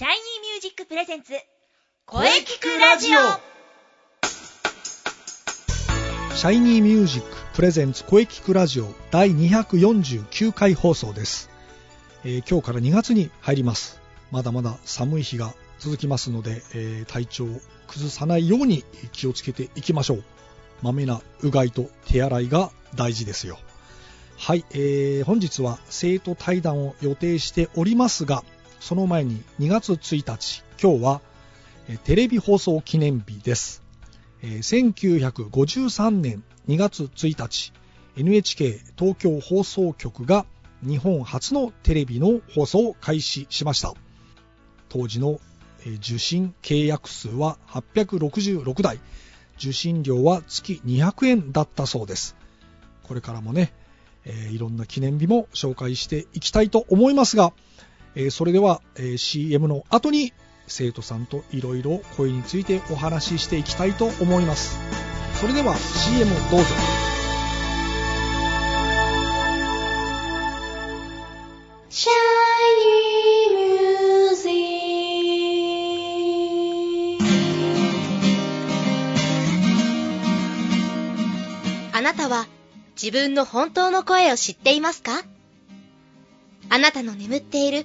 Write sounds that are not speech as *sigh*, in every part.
シャイニーミュージックプレゼンツ声キクラジオ。シャイニーミュージックプレゼンツ声キクラジオ第249回放送です、えー今日から2月に入ります。まだまだ寒い日が続きますので、えー体調を崩さないように気をつけていきましょう。まめなうがいと手洗いが大事ですよ。はい、えー本日は生徒対談を予定しておりますがその前に2月1日今日はテレビ放送記念日です。え1953年2月1日 NHK 東京放送局が日本初のテレビの放送を開始しました。当時の受信契約数は866台。受信料は月200円だったそうです。これからもね、えーいろんな記念日も紹介していきたいと思いますが、えーそれでは、えー CM の後に生徒さんといろいろ声についてお話ししていきたいと思います。それでは CM どうぞ。シャイニーミュージックあなたは自分の本当の声を知っていますか？あなたの眠っている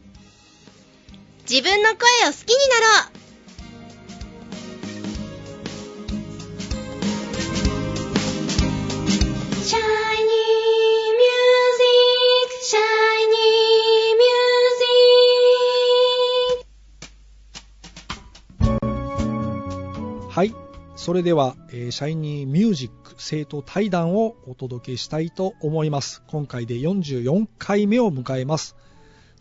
自分の声を好きになろう.はい。それでは、えーシャイニーミュージック生徒対談をお届けしたいと思います。今回で44回目を迎えます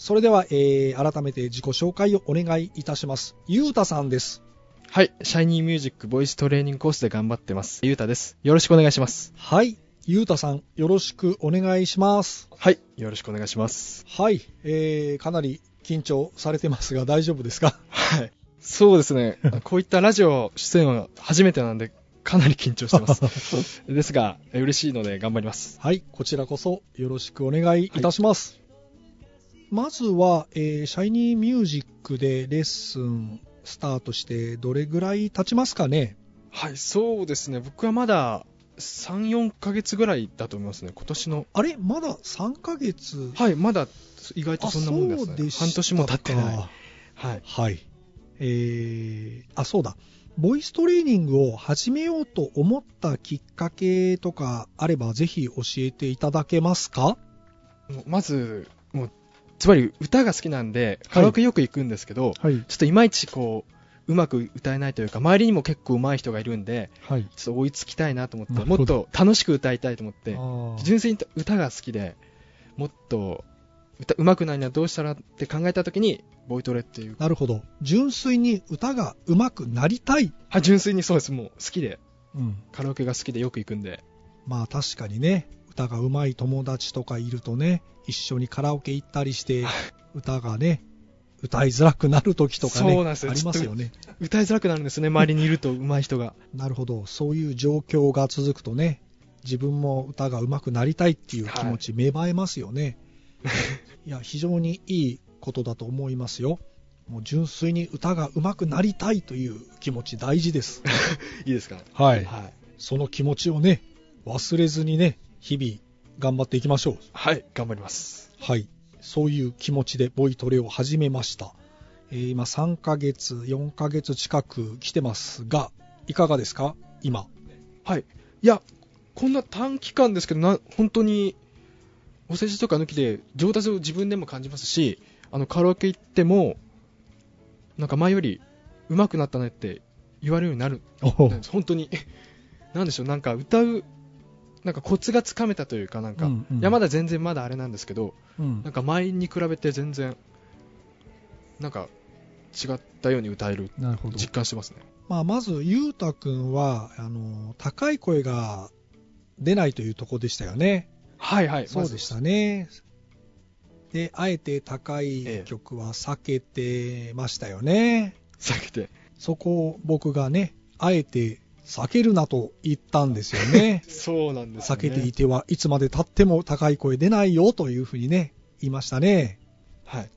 それでは、えー改めて自己紹介をお願いいたしますゆうたさんですはい。シャイニーミュージックボイストレーニングコースで頑張ってます。ゆうたです。よろしくお願いします。はいゆうたさんよろしくお願いしますはい。よろしくお願いします。はい、えー、かなり緊張されてますが大丈夫ですか？はい。そうですね。*laughs* こういったラジオ出演は初めてなんで、かなり緊張してます。ですが、え嬉しいので頑張ります。はい、こちらこそよろしくお願いいたします。まずは、えーシャイニーミュージックでレッスンスタートしてどれぐらい経ちますかね？はい。そうですね。僕はまだ3、4ヶ月ぐらいだと思いますね。今年の。あれ？まだ3ヶ月？はい。まだ意外とそんなもんですね。で半年も経ってない。はい。はい。えー、あ、そうだ。ボイストレーニングを始めようと思ったきっかけとかあればぜひ教えていただけますか？まず、つまり歌が好きなんで、カラオケよく行くんですけど、はい。ちょっといまいちこう、うまく歌えないというか、周りにも結構上手い人がいるんで、はい。ちょっと追いつきたいなと思って、もっと楽しく歌いたいと思って、純粋に歌が好きで、もっと歌上手くなるにはどうしたらって考えたときに、ボイトレっていう。なるほど。純粋に歌が上手くなりたい。はい、純粋にそうです。もう好きで、うん。カラオケが好きでよく行くんで。まあ確かにね、歌が上手い友達とかいるとね、一緒にカラオケ行ったりして、歌がね、歌いづらくなる時とかね、ありますよね。歌いづらくなるんですね、周りにいると上手い人が。なるほど。そういう状況が続くとね、自分も歌が上手くなりたいっていう気持ち芽生えますよね。*laughs* い、や、非常にいいことだと思いますよ。もう純粋に歌が上手くなりたいという気持ち大事です。*laughs* いいですか？はいはい。その気持ちをね、忘れずにね、日々頑張っていきましょう。はい、頑張ります。はい。そういう気持ちでボイトレを始めました。えー今3ヶ月、4ヶ月近く来てますが、いかがですか？今。はい。いや、こんな短期間ですけど、な本当に、お世辞とか抜きで上達を自分でも感じますし、あの、カラオケ行っても、なんか前より上手くなったねって言われるようになる。本当に。なんでしょう、なんか歌う、なんかコツがつかめたというか、なんか、うんうんいや、まだ全然まだあれなんですけど、うんなんか前に比べて全然、なんか、違ったように歌えるなるほど。実感してますねまあ、まず、ゆうたくんは、あの、高い声が出ないというところでしたよね。はいはいそうでしたね。で、あえて高えいえ曲は避けてましたよね。*laughs* 避けてそこを僕がね、あえて避けるなと言ったんですよね。*laughs* そうなんですよね避けていてはいつまで経っても高い声出ないよというふうにね、言いましたね。はい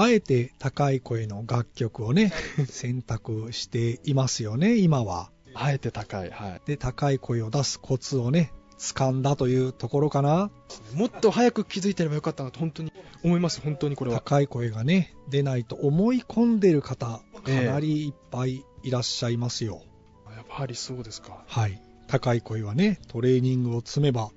あえて高い声の楽曲をね、*laughs* 選択していますよね、今は。あえて高いはいで、高い声を出すコツをね、掴んだというところかな。もっと早く気づいてればよかったなと本当に思います本当にこれは高い声がね、出ないと思い込んでる方、かええなりいっぱいいらっしゃいますよ。やっぱりそうですか？はい。高い声はね、トレーニングを積めば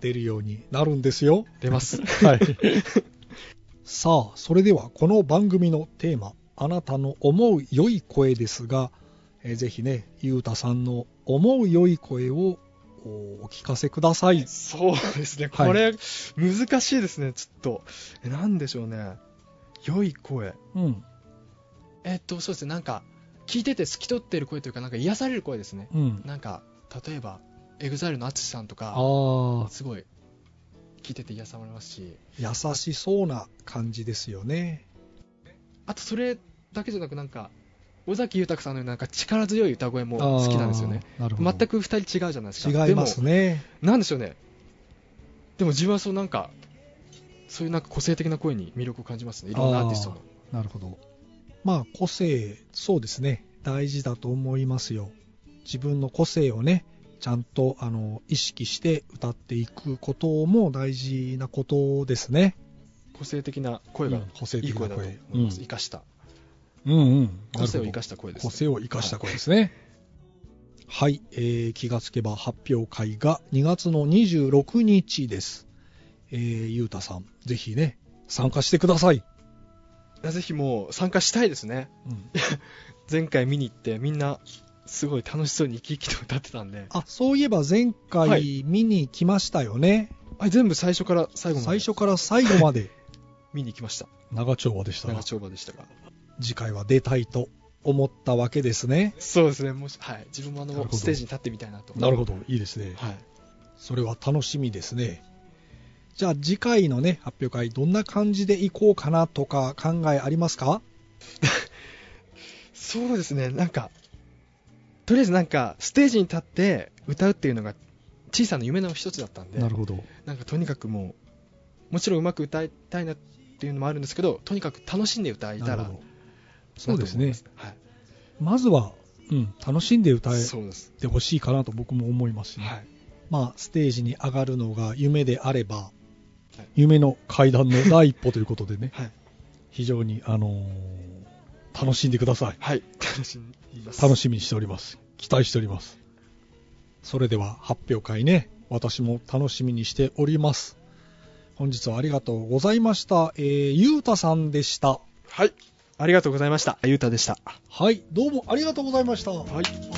出るようになるんですよ。出ます *laughs* はい。*laughs* さあ、それではこの番組のテーマ、あなたの思う良い声ですが、えーぜひね、ゆうたさんの思う良い声をおお聞かせください。そうですね、はいこれ、難しいですね、ちょっと。え、なんでしょうね。良い声。うん。えっと、そうですね、なんか、聞いてて透き通ってる声というか、なんか癒される声ですね。うん。なんか、例えば、エグザイルの ATSUSHI さんとか、すごい、聞いてて癒されますし、優しそうな感じですよね。あとそれだけじゃなく、なんか、尾崎豊さんのようななんか力強い歌声も好きなんですよね。全く二人違うじゃないですか。違いますね。でも、なんでしょうね。でも自分はそうなんか、そういうなんか個性的な声に魅力を感じますね。いろんなアーティストの。なるほど。まあ、個性、そうですね。大事だと思いますよ。自分の個性をね、ちゃんとあの意識して歌っていくことも大事なことですね。個性的な声がうん個性いい声だと的な声。思います。うん生かした。うんうん。個性を生かかした声です、個性を生かした声ですね。はい、えー気がつけば発表会が2月の26日です。えー、ゆうたさん、ぜひね、参加してください。ぜひもう参加したいですね。うん *laughs* 前回見に行ってみんなすごい楽しそうに生き生きと歌ってたんで、あ、そういえば前は回見に来ましたよね。あ全部最初から最後まで最初から最後まで *laughs* 見に行きました。長丁場でしたが長丁場でしたが。次回は出たいと思ったわけですね。そうですね。もし、はい。自分もあのステージに立ってみたいなと。なるほど、いいですね。はい。それは楽しみですね。じゃあ次回のね、発表会どんな感じでいこうかなとか考えありますか？*laughs* そうですね。なんか、とりあえずなんか、ステージに立って歌うっていうのが小さな夢の一つだったんで、なるほど。なんかとにかくもう、もちろんうまく歌いたいなっていうのもあるんですけど、とにかく楽しんで歌えたらそうですねなと思いまずは、うん、楽しんで歌はい。え。てほしいかなと僕も思いますしね、はい。まあ、ステージに上がるのが夢であれば、はい夢の階段の第一歩ということでね、はい。非常に、あのー楽しんでください。はい。楽しみます。楽しみにしております。期待しております。それでは発表会ね、私も楽しみにしております。本日はありがとうございました。えー、ゆうたさんでした。はい。ありがとうございました。ゆうたでした。はい、どうもありがとうございました。はい。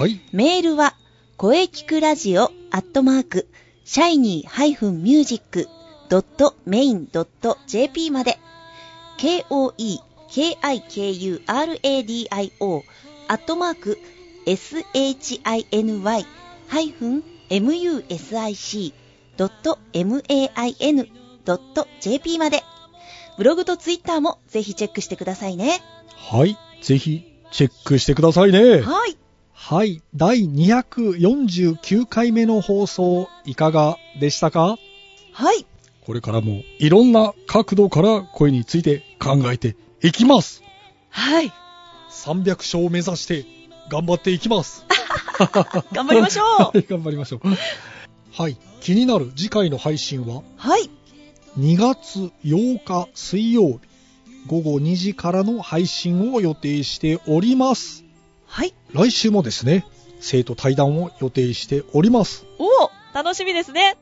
はい、メールは、声聞くラジオアットマーク、シャイニー -music.main.jp まで、k-o-e-k-i-k-u-r-a-d-i-o アットマーク、shiny-music.main.jp まで、ブログとツイッターもぜひチェックしてくださいね。はい、ぜひチェックしてくださいね。はい。はい、第249回目の放送いかがでしたか？はい。これからもいろんな角度から声について考えていきます。はい。300勝を目指して頑張っていきます。*laughs* 頑張りましょう *laughs* はい、頑張りましょう。はい、気になる次回の配信は、はい。2月8日水曜日、午後2時からの配信を予定しております。はい。来週もですね、生徒対談を予定しております。おお楽しみですね。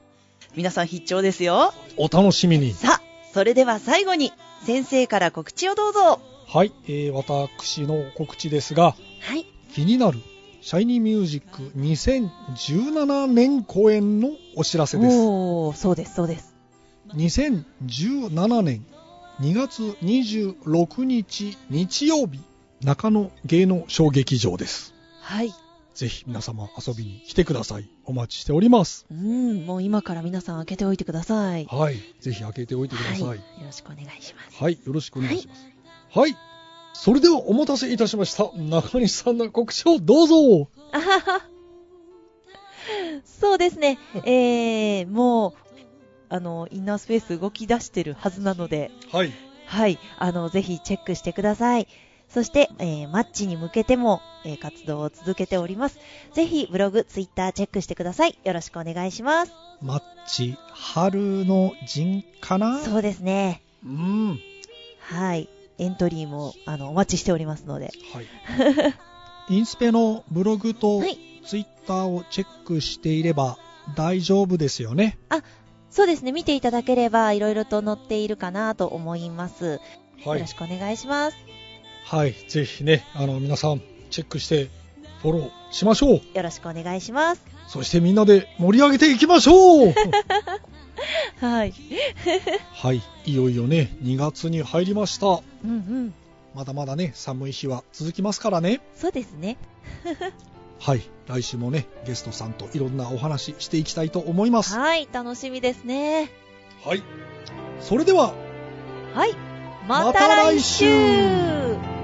皆さん必聴ですよ。お楽しみに。さあ、それでは最後に、先生から告知をどうぞ。はい、えー、私の告知ですが、はい。気になるシャイニーミュージック2017年公演のお知らせです。おー、そうです、そうです。2017年2月26日日曜日、中野芸能小劇場です。はい。ぜひ皆様遊びに来てください。お待ちしております。うん、もう今から皆さん開けておいてください。はい。ぜひ開けておいてください。は、はいい。よろしくお願いします。よろしくお願いします。はい。それではお待たせいたしました。中西さんの告知をどうぞ。あはは。そうですね。えー、もう、あの、インナースペース動き出してるはずなので、はい。はい、あの、ぜひチェックしてください。そして、えーマッチに向けても、えー活動を続けております。ぜひ、ブログ、ツイッターチェックしてください。よろしくお願いします。マッチ、春の陣かな？そうですね。うん。はい。エントリーも、あの、お待ちしておりますので。はい。*laughs* インスペのブログとはいツイッターをチェックしていれば大丈夫ですよね？そうですね。見ていただければ、いろいろと載っているかなと思います。はいよろし。くお願いします。はい。ぜひね、あの、皆さん、チェックして、フォローしましょう。よろしくお願いします。そしてみんなで盛り上げていきましょう *laughs* はい。*laughs* はい。いよいよね、2月に入りました。うんうん。まだまだね、寒い日は続きますからね。そうですね。*laughs* はい。来週もね、ゲストさんといろんなお話していきたいと思います。はい。楽しみですね。はい。それでは、はい。ままたた来来週週